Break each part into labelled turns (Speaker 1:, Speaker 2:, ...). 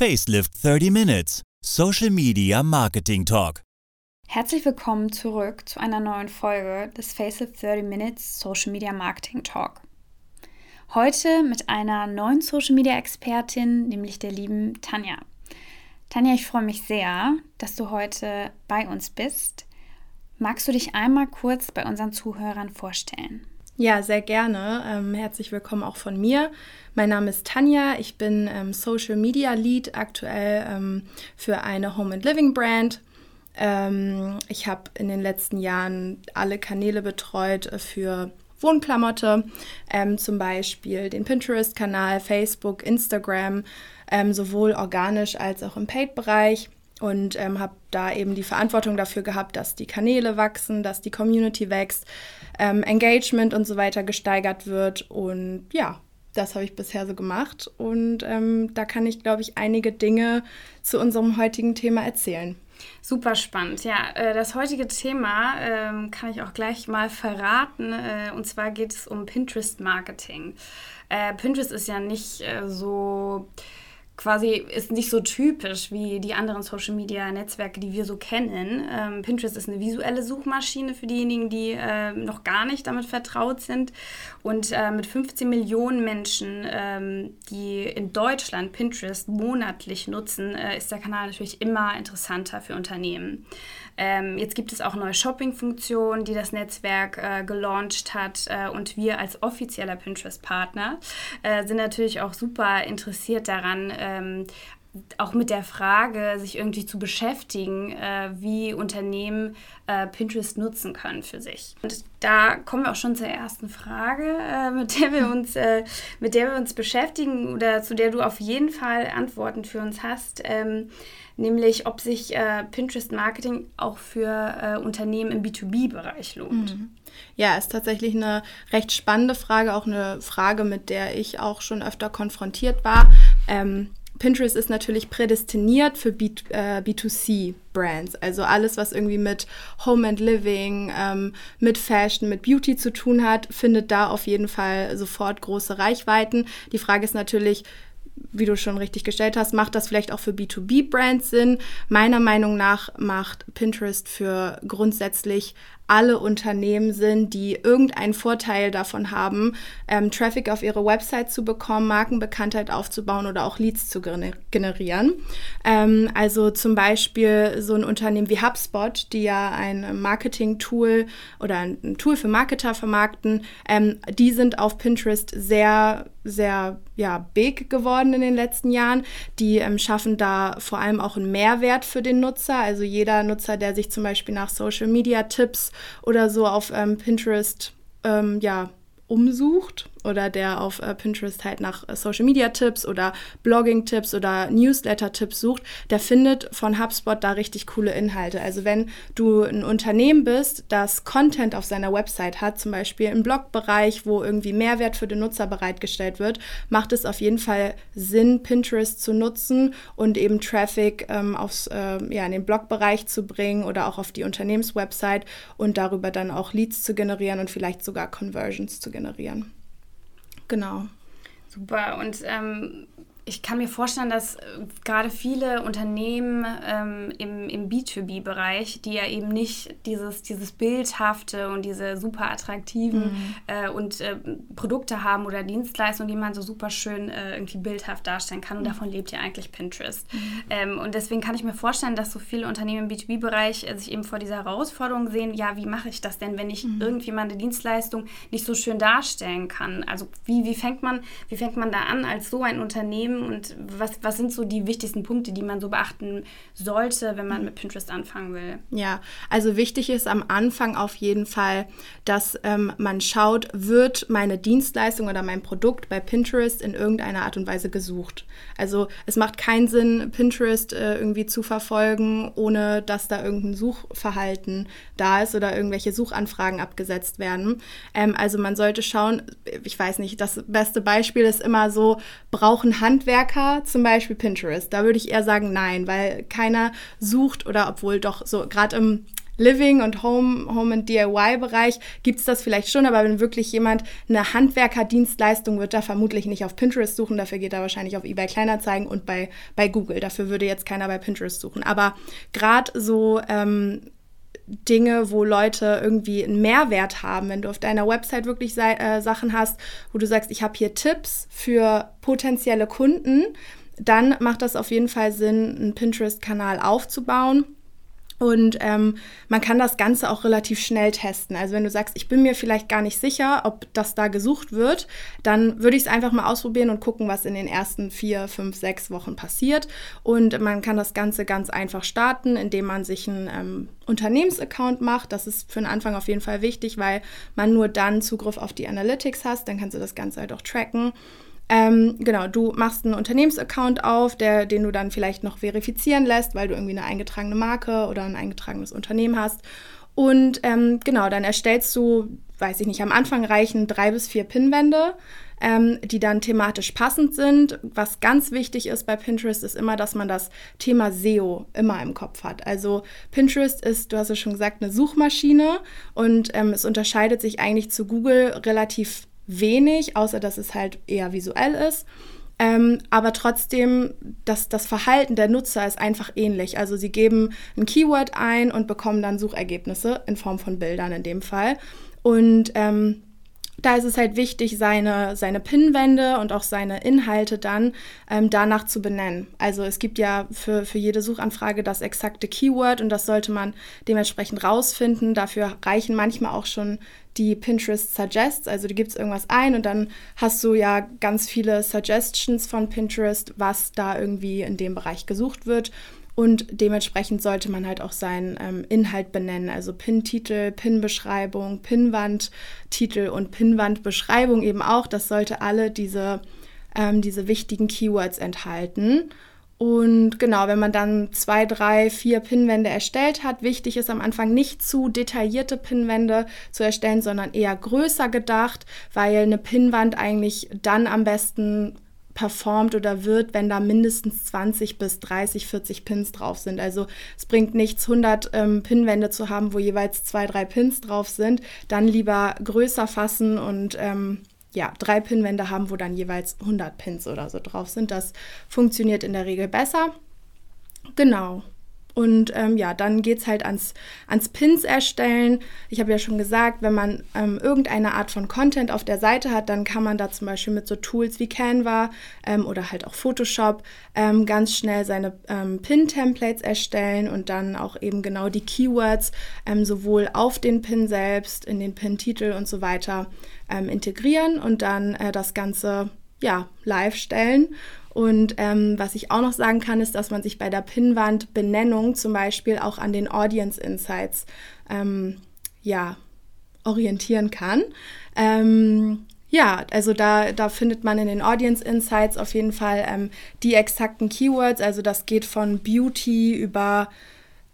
Speaker 1: Facelift 30 Minutes Social Media Marketing Talk.
Speaker 2: Herzlich willkommen zurück zu einer neuen Folge des Facelift 30 Minutes Social Media Marketing Talk. Heute mit einer neuen Social Media Expertin, nämlich der lieben Tanja. Tanja, ich freue mich sehr, dass du heute bei uns bist. Magst du dich einmal kurz bei unseren Zuhörern vorstellen?
Speaker 3: Ja, sehr gerne. Ähm, herzlich willkommen auch von mir. Mein Name ist Tanja. Ich bin ähm, Social Media Lead aktuell ähm, für eine Home and Living Brand. Ähm, ich habe in den letzten Jahren alle Kanäle betreut äh, für Wohnklamotte, ähm, zum Beispiel den Pinterest-Kanal, Facebook, Instagram, ähm, sowohl organisch als auch im Paid-Bereich und ähm, habe da eben die Verantwortung dafür gehabt, dass die Kanäle wachsen, dass die Community wächst, ähm, Engagement und so weiter gesteigert wird. Und ja, das habe ich bisher so gemacht. Und ähm, da kann ich, glaube ich, einige Dinge zu unserem heutigen Thema erzählen.
Speaker 2: Super spannend. Ja, äh, das heutige Thema ähm, kann ich auch gleich mal verraten. Äh, und zwar geht es um Pinterest-Marketing. Äh, Pinterest ist ja nicht so quasi ist nicht so typisch wie die anderen Social Media Netzwerke, die wir so kennen. Ähm, Pinterest ist eine visuelle Suchmaschine für diejenigen, die äh, noch gar nicht damit vertraut sind. Und äh, mit 15 Millionen Menschen, ähm, die in Deutschland Pinterest monatlich nutzen, äh, ist der Kanal natürlich immer interessanter für Unternehmen. Ähm, jetzt gibt es auch neue Shopping-Funktionen, die das Netzwerk äh, gelauncht hat. Äh, und wir als offizieller Pinterest-Partner äh, sind natürlich auch super interessiert daran, ähm, auch mit der Frage, sich irgendwie zu beschäftigen, äh, wie Unternehmen äh, Pinterest nutzen können für sich. Und da kommen wir auch schon zur ersten Frage, äh, mit, der wir uns, äh, mit der wir uns beschäftigen oder zu der du auf jeden Fall Antworten für uns hast. Ähm, nämlich ob sich äh, Pinterest Marketing auch für äh, Unternehmen im B2B-Bereich lohnt. Mhm.
Speaker 3: Ja, ist tatsächlich eine recht spannende Frage, auch eine Frage, mit der ich auch schon öfter konfrontiert war. Ähm, Pinterest ist natürlich prädestiniert für B, äh, B2C-Brands. Also alles, was irgendwie mit Home and Living, ähm, mit Fashion, mit Beauty zu tun hat, findet da auf jeden Fall sofort große Reichweiten. Die Frage ist natürlich, wie du schon richtig gestellt hast, macht das vielleicht auch für B2B-Brands Sinn. Meiner Meinung nach macht Pinterest für grundsätzlich alle Unternehmen sind, die irgendeinen Vorteil davon haben, ähm, Traffic auf ihre Website zu bekommen, Markenbekanntheit aufzubauen oder auch Leads zu generieren. Ähm, also zum Beispiel so ein Unternehmen wie HubSpot, die ja ein Marketing-Tool oder ein Tool für Marketer vermarkten, ähm, die sind auf Pinterest sehr, sehr ja, big geworden in den letzten Jahren. Die ähm, schaffen da vor allem auch einen Mehrwert für den Nutzer. Also jeder Nutzer, der sich zum Beispiel nach Social-Media-Tipps oder so auf ähm, Pinterest ähm, ja, umsucht oder der auf äh, Pinterest halt nach äh, Social Media Tipps oder Blogging Tipps oder Newsletter Tipps sucht, der findet von HubSpot da richtig coole Inhalte. Also wenn du ein Unternehmen bist, das Content auf seiner Website hat, zum Beispiel im Blogbereich, wo irgendwie Mehrwert für den Nutzer bereitgestellt wird, macht es auf jeden Fall Sinn, Pinterest zu nutzen und eben Traffic ähm, aufs, äh, ja, in den Blogbereich zu bringen oder auch auf die Unternehmenswebsite und darüber dann auch Leads zu generieren und vielleicht sogar Conversions zu generieren. Genau.
Speaker 2: Super. Und ähm, ich kann mir vorstellen, dass äh, gerade viele Unternehmen ähm, im, im B2B-Bereich, die ja eben nicht dieses, dieses Bildhafte und diese super attraktiven mhm. äh, und äh, Produkte haben oder Dienstleistungen, die man so super schön äh, irgendwie bildhaft darstellen kann. Und mhm. davon lebt ja eigentlich Pinterest. Mhm. Ähm, und deswegen kann ich mir vorstellen, dass so viele Unternehmen im B2B-Bereich äh, sich eben vor dieser Herausforderung sehen, ja, wie mache ich das denn, wenn ich mhm. irgendwie meine Dienstleistung nicht so schön darstellen kann? Also wie, wie, fängt man, wie fängt man da an als so ein Unternehmen? Und was, was sind so die wichtigsten Punkte, die man so beachten sollte, wenn man mit Pinterest anfangen will?
Speaker 3: Ja, also wichtig ist am Anfang auf jeden Fall, dass ähm, man schaut, wird meine Dienstleistung oder mein Produkt bei Pinterest in irgendeiner Art und Weise gesucht. Also es macht keinen Sinn, Pinterest äh, irgendwie zu verfolgen, ohne dass da irgendein Suchverhalten da ist oder irgendwelche Suchanfragen abgesetzt werden. Ähm, also man sollte schauen, ich weiß nicht, das beste Beispiel ist immer so, brauchen Handwerker Handwerker, zum Beispiel Pinterest. Da würde ich eher sagen, nein, weil keiner sucht oder obwohl doch so gerade im Living und Home, Home and DIY-Bereich gibt es das vielleicht schon, aber wenn wirklich jemand eine Handwerkerdienstleistung wird, da vermutlich nicht auf Pinterest suchen, dafür geht er wahrscheinlich auf eBay Kleinerzeigen und bei, bei Google. Dafür würde jetzt keiner bei Pinterest suchen. Aber gerade so ähm, Dinge, wo Leute irgendwie einen Mehrwert haben. Wenn du auf deiner Website wirklich äh, Sachen hast, wo du sagst, ich habe hier Tipps für potenzielle Kunden, dann macht das auf jeden Fall Sinn, einen Pinterest-Kanal aufzubauen und ähm, man kann das Ganze auch relativ schnell testen. Also wenn du sagst, ich bin mir vielleicht gar nicht sicher, ob das da gesucht wird, dann würde ich es einfach mal ausprobieren und gucken, was in den ersten vier, fünf, sechs Wochen passiert. Und man kann das Ganze ganz einfach starten, indem man sich einen ähm, Unternehmensaccount macht. Das ist für den Anfang auf jeden Fall wichtig, weil man nur dann Zugriff auf die Analytics hast. Dann kannst du das Ganze halt auch tracken. Ähm, genau, du machst einen Unternehmensaccount auf, der, den du dann vielleicht noch verifizieren lässt, weil du irgendwie eine eingetragene Marke oder ein eingetragenes Unternehmen hast. Und ähm, genau, dann erstellst du, weiß ich nicht, am Anfang reichen drei bis vier Pinwände, ähm, die dann thematisch passend sind. Was ganz wichtig ist bei Pinterest, ist immer, dass man das Thema SEO immer im Kopf hat. Also Pinterest ist, du hast es schon gesagt, eine Suchmaschine und ähm, es unterscheidet sich eigentlich zu Google relativ wenig, außer dass es halt eher visuell ist. Ähm, aber trotzdem, das, das Verhalten der Nutzer ist einfach ähnlich. Also sie geben ein Keyword ein und bekommen dann Suchergebnisse in Form von Bildern in dem Fall. Und ähm, da ist es halt wichtig, seine, seine Pinwände und auch seine Inhalte dann ähm, danach zu benennen. Also es gibt ja für, für jede Suchanfrage das exakte Keyword und das sollte man dementsprechend rausfinden. Dafür reichen manchmal auch schon die Pinterest Suggests. Also du gibst irgendwas ein und dann hast du ja ganz viele Suggestions von Pinterest, was da irgendwie in dem Bereich gesucht wird. Und dementsprechend sollte man halt auch seinen ähm, Inhalt benennen, also Pin-Titel, Pin-Beschreibung, Pinwand-Titel und Pinwand-Beschreibung eben auch. Das sollte alle diese, ähm, diese wichtigen Keywords enthalten. Und genau, wenn man dann zwei, drei, vier Pinwände erstellt hat, wichtig ist am Anfang nicht zu detaillierte Pinwände zu erstellen, sondern eher größer gedacht, weil eine Pinwand eigentlich dann am besten performt oder wird, wenn da mindestens 20 bis 30, 40 Pins drauf sind. Also es bringt nichts, 100 ähm, Pinwände zu haben, wo jeweils zwei, drei Pins drauf sind. Dann lieber größer fassen und ähm, ja, drei Pinwände haben, wo dann jeweils 100 Pins oder so drauf sind. Das funktioniert in der Regel besser. Genau. Und ähm, ja, dann geht es halt ans, ans Pins erstellen. Ich habe ja schon gesagt, wenn man ähm, irgendeine Art von Content auf der Seite hat, dann kann man da zum Beispiel mit so Tools wie Canva ähm, oder halt auch Photoshop ähm, ganz schnell seine ähm, Pin-Templates erstellen und dann auch eben genau die Keywords ähm, sowohl auf den Pin selbst, in den Pin-Titel und so weiter integrieren und dann äh, das Ganze ja, live stellen. Und ähm, was ich auch noch sagen kann, ist, dass man sich bei der Pinnwand-Benennung zum Beispiel auch an den Audience Insights ähm, ja, orientieren kann. Ähm, ja, also da, da findet man in den Audience Insights auf jeden Fall ähm, die exakten Keywords. Also das geht von Beauty über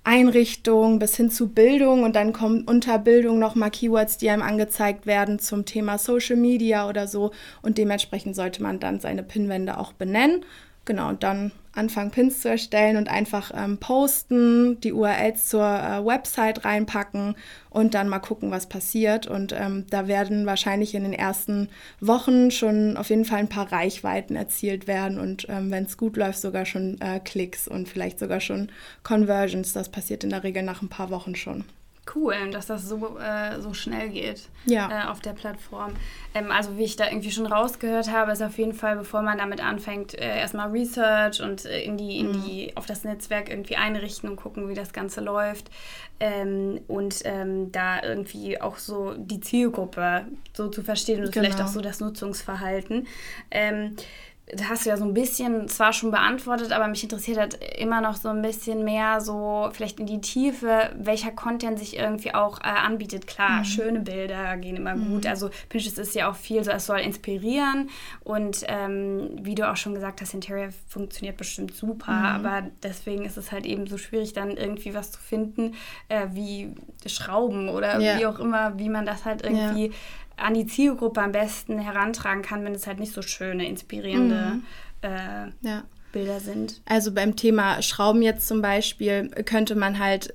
Speaker 3: Einrichtung bis hin zu Bildung und dann kommen unter Bildung nochmal Keywords, die einem angezeigt werden zum Thema Social Media oder so und dementsprechend sollte man dann seine Pinwände auch benennen. Genau, und dann anfangen, Pins zu erstellen und einfach ähm, posten, die URLs zur äh, Website reinpacken und dann mal gucken, was passiert. Und ähm, da werden wahrscheinlich in den ersten Wochen schon auf jeden Fall ein paar Reichweiten erzielt werden und ähm, wenn es gut läuft, sogar schon äh, Klicks und vielleicht sogar schon Conversions. Das passiert in der Regel nach ein paar Wochen schon
Speaker 2: cool, dass das so, äh, so schnell geht
Speaker 3: ja.
Speaker 2: äh, auf der Plattform. Ähm, also wie ich da irgendwie schon rausgehört habe, ist auf jeden Fall, bevor man damit anfängt, äh, erstmal Research und äh, in die, in mhm. die, auf das Netzwerk irgendwie einrichten und gucken, wie das Ganze läuft. Ähm, und ähm, da irgendwie auch so die Zielgruppe so zu verstehen und genau. vielleicht auch so das Nutzungsverhalten. Das hast du ja so ein bisschen zwar schon beantwortet, aber mich interessiert halt immer noch so ein bisschen mehr so vielleicht in die Tiefe, welcher Content sich irgendwie auch äh, anbietet. Klar, mhm. schöne Bilder gehen immer mhm. gut. Also Pinterest ist ja auch viel so, es soll inspirieren und ähm, wie du auch schon gesagt hast, Interior funktioniert bestimmt super, mhm. aber deswegen ist es halt eben so schwierig, dann irgendwie was zu finden, äh, wie Schrauben oder ja. wie auch immer, wie man das halt irgendwie ja an die Zielgruppe am besten herantragen kann, wenn es halt nicht so schöne, inspirierende mhm. äh, ja. Bilder sind.
Speaker 3: Also beim Thema Schrauben jetzt zum Beispiel könnte man halt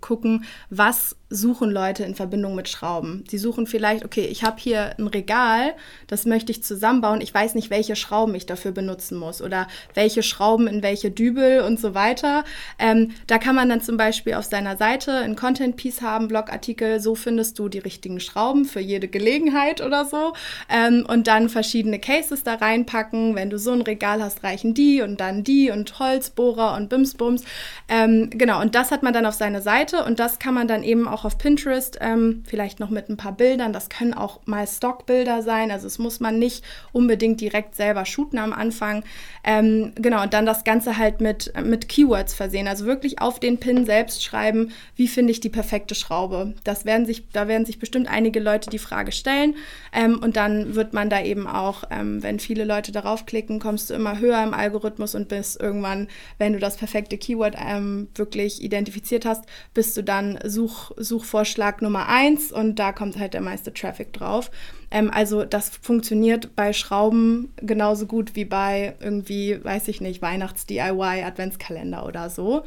Speaker 3: gucken, was suchen Leute in Verbindung mit Schrauben. Sie suchen vielleicht, okay, ich habe hier ein Regal, das möchte ich zusammenbauen. Ich weiß nicht, welche Schrauben ich dafür benutzen muss oder welche Schrauben in welche Dübel und so weiter. Ähm, da kann man dann zum Beispiel auf seiner Seite ein Content Piece haben, Blogartikel, so findest du die richtigen Schrauben für jede Gelegenheit oder so. Ähm, und dann verschiedene Cases da reinpacken. Wenn du so ein Regal hast, reichen die und dann die und Holzbohrer und Bimsbums. Ähm, genau, und das hat man dann auf seiner Seite und das kann man dann eben auch auch auf Pinterest, ähm, vielleicht noch mit ein paar Bildern. Das können auch mal Stockbilder sein. Also es muss man nicht unbedingt direkt selber shooten am Anfang. Ähm, genau, und dann das Ganze halt mit, mit Keywords versehen. Also wirklich auf den Pin selbst schreiben, wie finde ich die perfekte Schraube. Das werden sich, da werden sich bestimmt einige Leute die Frage stellen. Ähm, und dann wird man da eben auch, ähm, wenn viele Leute darauf klicken, kommst du immer höher im Algorithmus und bist irgendwann, wenn du das perfekte Keyword ähm, wirklich identifiziert hast, bist du dann Such, Such Suchvorschlag Nummer eins und da kommt halt der meiste Traffic drauf. Ähm, also das funktioniert bei Schrauben genauso gut wie bei irgendwie, weiß ich nicht, Weihnachts-DIY, Adventskalender oder so.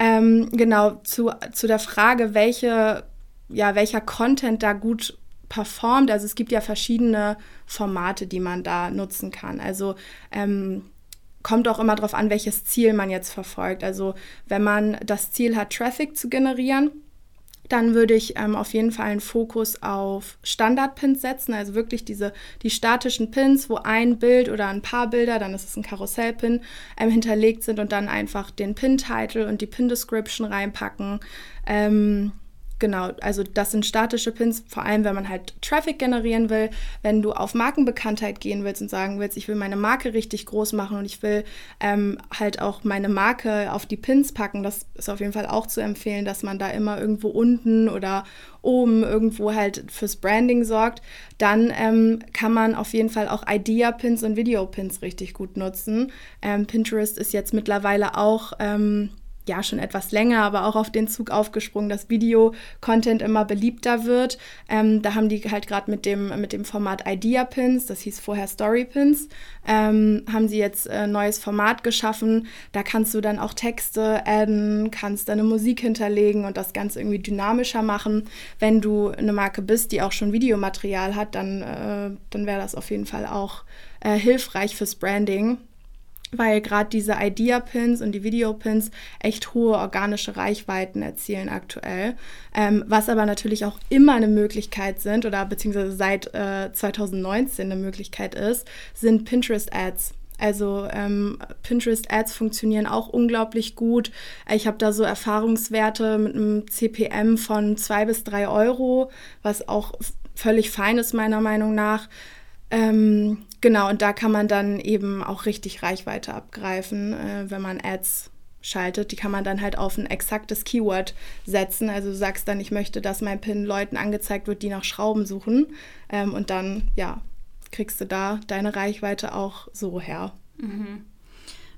Speaker 3: Ähm, genau, zu, zu der Frage, welche, ja, welcher Content da gut performt. Also es gibt ja verschiedene Formate, die man da nutzen kann. Also ähm, kommt auch immer darauf an, welches Ziel man jetzt verfolgt. Also wenn man das Ziel hat, Traffic zu generieren, dann würde ich ähm, auf jeden Fall einen Fokus auf Standard-Pins setzen, also wirklich diese die statischen Pins, wo ein Bild oder ein paar Bilder, dann ist es ein Karussell-Pin, ähm, hinterlegt sind und dann einfach den Pin-Title und die Pin-Description reinpacken. Ähm, Genau, also das sind statische Pins, vor allem wenn man halt Traffic generieren will. Wenn du auf Markenbekanntheit gehen willst und sagen willst, ich will meine Marke richtig groß machen und ich will ähm, halt auch meine Marke auf die Pins packen, das ist auf jeden Fall auch zu empfehlen, dass man da immer irgendwo unten oder oben irgendwo halt fürs Branding sorgt. Dann ähm, kann man auf jeden Fall auch Idea-Pins und Video-Pins richtig gut nutzen. Ähm, Pinterest ist jetzt mittlerweile auch ähm, ja schon etwas länger, aber auch auf den Zug aufgesprungen, dass Video-Content immer beliebter wird. Ähm, da haben die halt gerade mit dem, mit dem Format Idea-Pins, das hieß vorher Story-Pins, ähm, haben sie jetzt ein äh, neues Format geschaffen. Da kannst du dann auch Texte adden, kannst deine Musik hinterlegen und das Ganze irgendwie dynamischer machen. Wenn du eine Marke bist, die auch schon Videomaterial hat, dann, äh, dann wäre das auf jeden Fall auch äh, hilfreich fürs Branding weil gerade diese Idea-Pins und die Video-Pins echt hohe organische Reichweiten erzielen aktuell. Ähm, was aber natürlich auch immer eine Möglichkeit sind oder beziehungsweise seit äh, 2019 eine Möglichkeit ist, sind Pinterest-Ads. Also ähm, Pinterest-Ads funktionieren auch unglaublich gut. Ich habe da so Erfahrungswerte mit einem CPM von zwei bis drei Euro, was auch völlig fein ist meiner Meinung nach. Ähm, genau, und da kann man dann eben auch richtig Reichweite abgreifen, äh, wenn man Ads schaltet. Die kann man dann halt auf ein exaktes Keyword setzen. Also du sagst dann, ich möchte, dass mein Pin Leuten angezeigt wird, die nach Schrauben suchen. Ähm, und dann, ja, kriegst du da deine Reichweite auch so her.
Speaker 2: Mhm.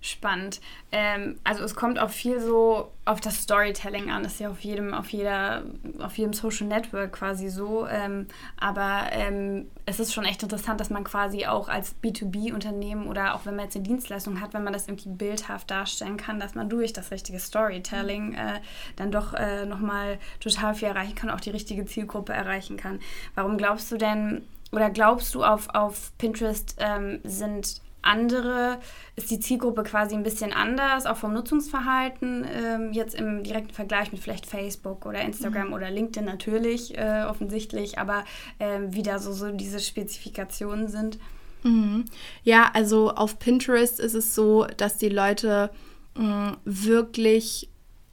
Speaker 2: Spannend. Ähm, also es kommt auch viel so auf das Storytelling an. Das ist ja auf jedem, auf jeder, auf jedem Social Network quasi so. Ähm, aber ähm, es ist schon echt interessant, dass man quasi auch als B2B-Unternehmen oder auch wenn man jetzt eine Dienstleistung hat, wenn man das irgendwie bildhaft darstellen kann, dass man durch das richtige Storytelling äh, dann doch äh, nochmal total viel erreichen kann, auch die richtige Zielgruppe erreichen kann. Warum glaubst du denn, oder glaubst du, auf, auf Pinterest ähm, sind andere ist die Zielgruppe quasi ein bisschen anders, auch vom Nutzungsverhalten, ähm, jetzt im direkten Vergleich mit vielleicht Facebook oder Instagram mhm. oder LinkedIn natürlich äh, offensichtlich, aber äh, wie da so, so diese Spezifikationen sind.
Speaker 3: Mhm. Ja, also auf Pinterest ist es so, dass die Leute mh, mm, wirklich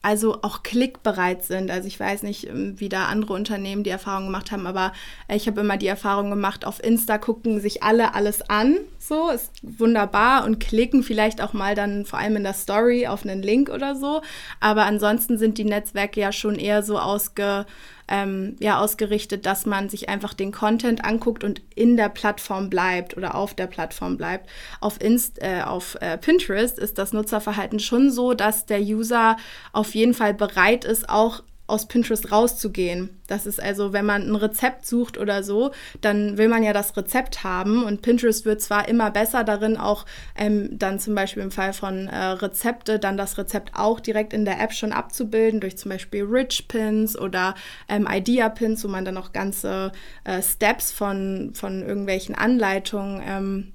Speaker 3: also auch klickbereit sind. Also ich weiß nicht, ähm, wie da andere Unternehmen die Erfahrung gemacht haben, aber ich habe immer die Erfahrung gemacht, auf Insta gucken sich alle alles an, so ist wunderbar und klicken vielleicht auch mal dann vor allem in der Story auf einen Link oder so. Aber ansonsten sind die Netzwerke ja schon eher so ausge ähm, ja, ausgerichtet, dass man sich einfach den Content anguckt und in der Plattform bleibt oder auf der Plattform bleibt. Auf, Inst äh, auf äh, Pinterest ist das Nutzerverhalten schon so, dass der User auf jeden Fall bereit ist, auch aus Pinterest rauszugehen. Das ist also, wenn man ein Rezept sucht oder so, dann will man ja das Rezept haben und Pinterest wird zwar immer besser darin, auch ähm, dann zum Beispiel im Fall von äh, Rezepte, dann das Rezept auch direkt in der App schon abzubilden, durch zum Beispiel Rich Pins oder ähm, Idea Pins, wo man dann auch ganze äh, Steps von, von irgendwelchen Anleitungen ähm,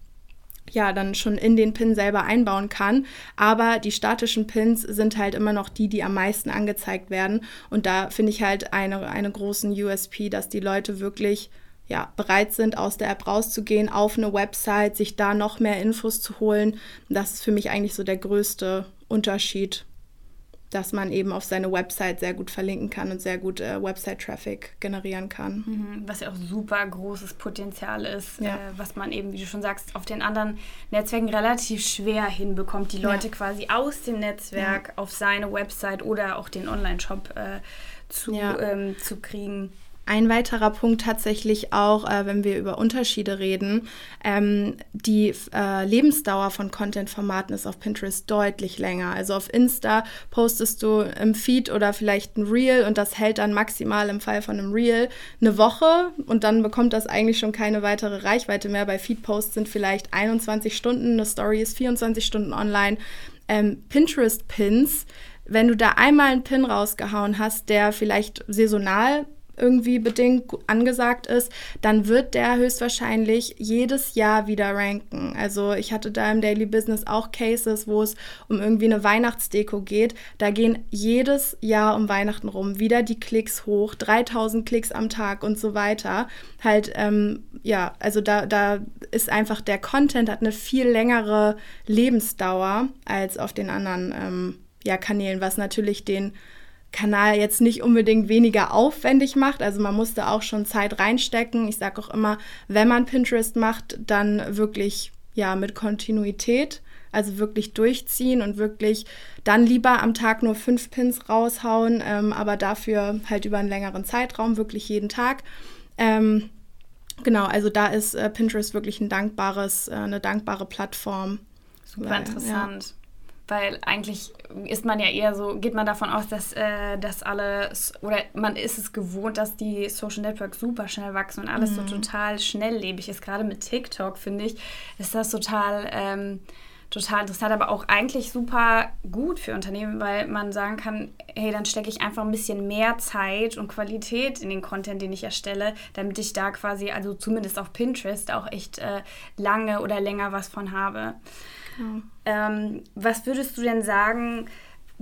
Speaker 3: ja dann schon in den Pin selber einbauen kann. Aber die statischen Pins sind halt immer noch die, die am meisten angezeigt werden. Und da finde ich halt eine, eine großen USP, dass die Leute wirklich ja, bereit sind, aus der App rauszugehen, auf eine Website, sich da noch mehr Infos zu holen. Das ist für mich eigentlich so der größte Unterschied dass man eben auf seine Website sehr gut verlinken kann und sehr gut äh, Website-Traffic generieren kann.
Speaker 2: Mhm, was ja auch super großes Potenzial ist, ja. äh, was man eben, wie du schon sagst, auf den anderen Netzwerken relativ schwer hinbekommt, die Leute ja. quasi aus dem Netzwerk ja. auf seine Website oder auch den Online-Shop äh, zu, ähm, zu kriegen.
Speaker 3: Ein weiterer Punkt tatsächlich auch, äh, wenn wir über Unterschiede reden, ähm, die äh, Lebensdauer von Content-Formaten ist auf Pinterest deutlich länger. Also auf Insta postest du im Feed oder vielleicht ein Reel und das hält dann maximal im Fall von einem Reel eine Woche und dann bekommt das eigentlich schon keine weitere Reichweite mehr. Bei Feed-Posts sind vielleicht 21 Stunden, eine Story ist 24 Stunden online. Ähm, Pinterest-Pins, wenn du da einmal einen Pin rausgehauen hast, der vielleicht saisonal irgendwie bedingt angesagt ist, dann wird der höchstwahrscheinlich jedes Jahr wieder ranken. Also ich hatte da im Daily Business auch Cases, wo es um irgendwie eine Weihnachtsdeko geht. Da gehen jedes Jahr um Weihnachten rum wieder die Klicks hoch, 3000 Klicks am Tag und so weiter. Halt, ähm, ja, also da, da ist einfach der Content hat eine viel längere Lebensdauer als auf den anderen ähm, ja, Kanälen, was natürlich den Kanal jetzt nicht unbedingt weniger aufwendig macht. Also man musste auch schon Zeit reinstecken. Ich sage auch immer, wenn man Pinterest macht, dann wirklich ja mit Kontinuität. Also wirklich durchziehen und wirklich dann lieber am Tag nur fünf Pins raushauen, ähm, aber dafür halt über einen längeren Zeitraum, wirklich jeden Tag. Ähm, genau, also da ist äh, Pinterest wirklich ein dankbares, äh, eine dankbare Plattform.
Speaker 2: Super weil, interessant. Ja weil eigentlich ist man ja eher so, geht man davon aus, dass äh, das alles, oder man ist es gewohnt, dass die Social Networks super schnell wachsen und alles mhm. so total schnelllebig ist. Gerade mit TikTok, finde ich, ist das total, ähm, total interessant, aber auch eigentlich super gut für Unternehmen, weil man sagen kann, hey, dann stecke ich einfach ein bisschen mehr Zeit und Qualität in den Content, den ich erstelle, damit ich da quasi, also zumindest auf Pinterest, auch echt äh, lange oder länger was von habe. Ähm, was würdest du denn sagen,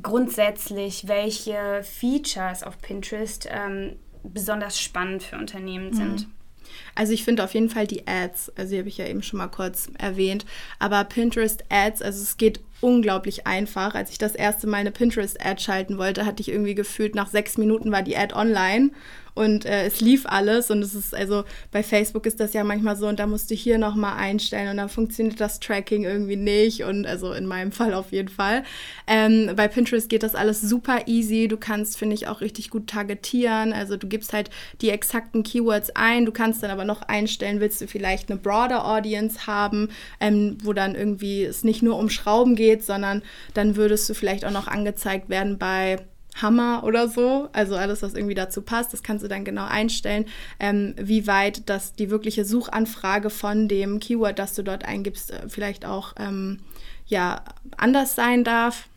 Speaker 2: grundsätzlich, welche Features auf Pinterest ähm, besonders spannend für Unternehmen sind? Mhm.
Speaker 3: Also ich finde auf jeden Fall die Ads, also die habe ich ja eben schon mal kurz erwähnt, aber Pinterest Ads, also es geht unglaublich einfach. Als ich das erste Mal eine Pinterest-Ad schalten wollte, hatte ich irgendwie gefühlt, nach sechs Minuten war die Ad online und äh, es lief alles und es ist also bei Facebook ist das ja manchmal so und da musst du hier noch mal einstellen und dann funktioniert das Tracking irgendwie nicht und also in meinem Fall auf jeden Fall. Ähm, bei Pinterest geht das alles super easy. Du kannst finde ich auch richtig gut targetieren. Also du gibst halt die exakten Keywords ein. Du kannst dann aber noch einstellen, willst du vielleicht eine broader Audience haben, ähm, wo dann irgendwie es nicht nur um Schrauben geht, sondern dann würdest du vielleicht auch noch angezeigt werden bei Hammer oder so. Also alles, was irgendwie dazu passt, das kannst du dann genau einstellen, ähm, wie weit das die wirkliche Suchanfrage von dem Keyword, das du dort eingibst, äh, vielleicht auch ähm, ja, anders sein darf.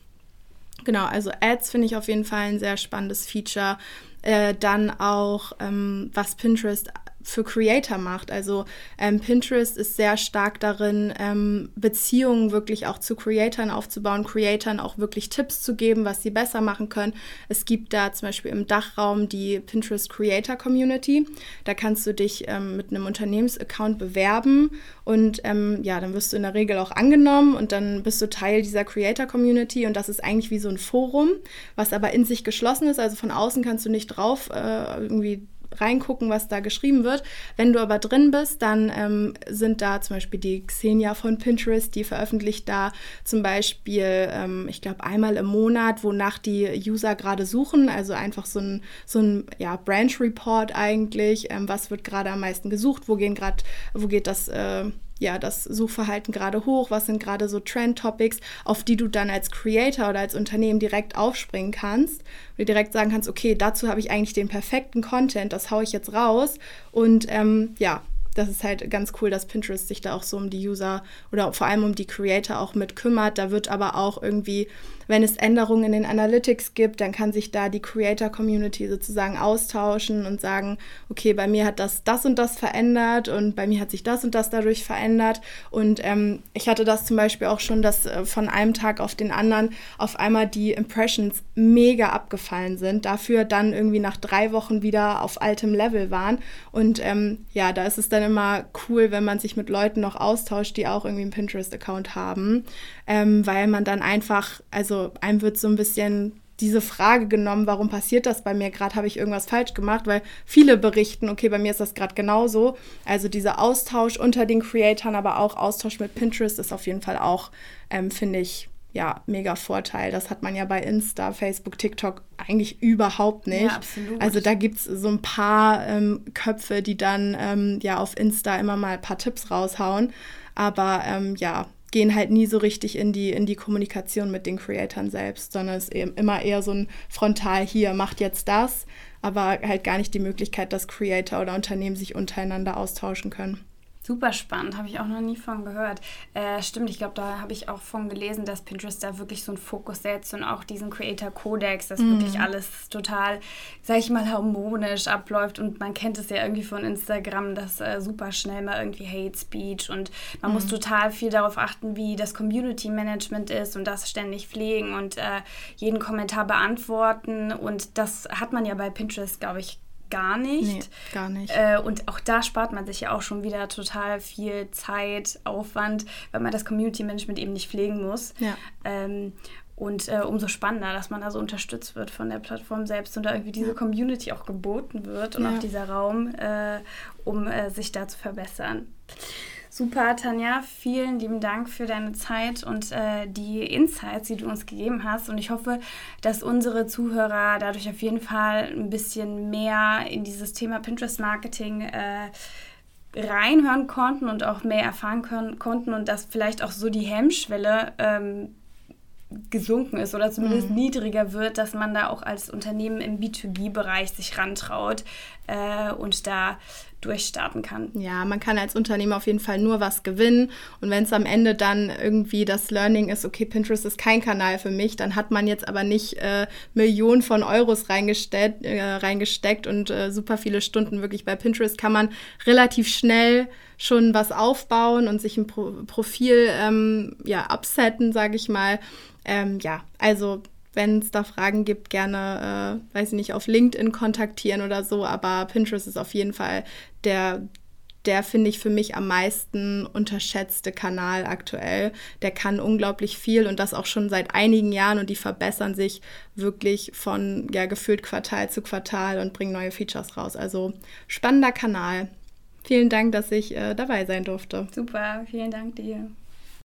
Speaker 3: Genau, also Ads finde ich auf jeden Fall ein sehr spannendes Feature. Äh, dann auch, ähm, was Pinterest für Creator macht. Also ähm, Pinterest ist sehr stark darin, ähm, Beziehungen wirklich auch zu Creatoren aufzubauen, Creatoren auch wirklich Tipps zu geben, was sie besser machen können. Es gibt da zum Beispiel im Dachraum die Pinterest Creator Community. Da kannst du dich ähm, mit einem Unternehmensaccount bewerben und ähm, ja, dann wirst du in der Regel auch angenommen und dann bist du Teil dieser Creator Community und das ist eigentlich wie so ein Forum, was aber in sich geschlossen ist. Also von außen kannst du nicht drauf äh, irgendwie reingucken, was da geschrieben wird. Wenn du aber drin bist, dann ähm, sind da zum Beispiel die Xenia von Pinterest, die veröffentlicht da zum Beispiel, ähm, ich glaube, einmal im Monat, wonach die User gerade suchen. Also einfach so ein, so ein ja, Branch Report eigentlich. Ähm, was wird gerade am meisten gesucht? Wo, gehen grad, wo geht das? Äh, ja, das Suchverhalten gerade hoch, was sind gerade so Trend-Topics, auf die du dann als Creator oder als Unternehmen direkt aufspringen kannst. Und direkt sagen kannst, okay, dazu habe ich eigentlich den perfekten Content, das haue ich jetzt raus. Und ähm, ja, das ist halt ganz cool, dass Pinterest sich da auch so um die User oder vor allem um die Creator auch mit kümmert. Da wird aber auch irgendwie wenn es Änderungen in den Analytics gibt, dann kann sich da die Creator-Community sozusagen austauschen und sagen, okay, bei mir hat das das und das verändert und bei mir hat sich das und das dadurch verändert. Und ähm, ich hatte das zum Beispiel auch schon, dass äh, von einem Tag auf den anderen auf einmal die Impressions mega abgefallen sind, dafür dann irgendwie nach drei Wochen wieder auf altem Level waren. Und ähm, ja, da ist es dann immer cool, wenn man sich mit Leuten noch austauscht, die auch irgendwie einen Pinterest-Account haben, ähm, weil man dann einfach, also einem wird so ein bisschen diese Frage genommen, warum passiert das bei mir gerade, habe ich irgendwas falsch gemacht, weil viele berichten, okay, bei mir ist das gerade genauso. Also dieser Austausch unter den Creatoren, aber auch Austausch mit Pinterest ist auf jeden Fall auch, ähm, finde ich, ja, mega Vorteil. Das hat man ja bei Insta, Facebook, TikTok eigentlich überhaupt nicht. Ja, absolut. Also da gibt es so ein paar ähm, Köpfe, die dann ähm, ja auf Insta immer mal ein paar Tipps raushauen. Aber ähm, ja, gehen halt nie so richtig in die, in die Kommunikation mit den Creatoren selbst, sondern es ist eben immer eher so ein Frontal hier, macht jetzt das, aber halt gar nicht die Möglichkeit, dass Creator oder Unternehmen sich untereinander austauschen können.
Speaker 2: Super spannend, habe ich auch noch nie von gehört. Äh, stimmt, ich glaube, da habe ich auch von gelesen, dass Pinterest da wirklich so einen Fokus setzt und auch diesen Creator Codex, dass mm. wirklich alles total, sag ich mal, harmonisch abläuft. Und man kennt es ja irgendwie von Instagram, dass äh, super schnell mal irgendwie Hate Speech und man mm. muss total viel darauf achten, wie das Community Management ist und das ständig pflegen und äh, jeden Kommentar beantworten. Und das hat man ja bei Pinterest, glaube ich, gar nicht. Nee,
Speaker 3: gar nicht.
Speaker 2: Äh, und auch da spart man sich ja auch schon wieder total viel Zeit, Aufwand, weil man das Community Management eben nicht pflegen muss. Ja. Ähm, und äh, umso spannender, dass man da so unterstützt wird von der Plattform selbst und da irgendwie diese Community auch geboten wird und ja. auch dieser Raum, äh, um äh, sich da zu verbessern. Super, Tanja, vielen lieben Dank für deine Zeit und äh, die Insights, die du uns gegeben hast. Und ich hoffe, dass unsere Zuhörer dadurch auf jeden Fall ein bisschen mehr in dieses Thema Pinterest-Marketing äh, reinhören konnten und auch mehr erfahren können, konnten und dass vielleicht auch so die Hemmschwelle ähm, gesunken ist oder zumindest mhm. niedriger wird, dass man da auch als Unternehmen im B2B-Bereich sich rantraut äh, und da durchstarten kann.
Speaker 3: Ja, man kann als Unternehmen auf jeden Fall nur was gewinnen. Und wenn es am Ende dann irgendwie das Learning ist, okay, Pinterest ist kein Kanal für mich, dann hat man jetzt aber nicht äh, Millionen von Euros reingesteckt, äh, reingesteckt und äh, super viele Stunden wirklich bei Pinterest kann man relativ schnell schon was aufbauen und sich ein Pro Profil ähm, ja, absetten, sage ich mal. Ähm, ja, also wenn es da Fragen gibt, gerne, äh, weiß ich nicht, auf LinkedIn kontaktieren oder so. Aber Pinterest ist auf jeden Fall der, der finde ich für mich am meisten unterschätzte Kanal aktuell. Der kann unglaublich viel und das auch schon seit einigen Jahren und die verbessern sich wirklich von ja gefühlt Quartal zu Quartal und bringen neue Features raus. Also spannender Kanal. Vielen Dank, dass ich äh, dabei sein durfte.
Speaker 2: Super, vielen Dank dir.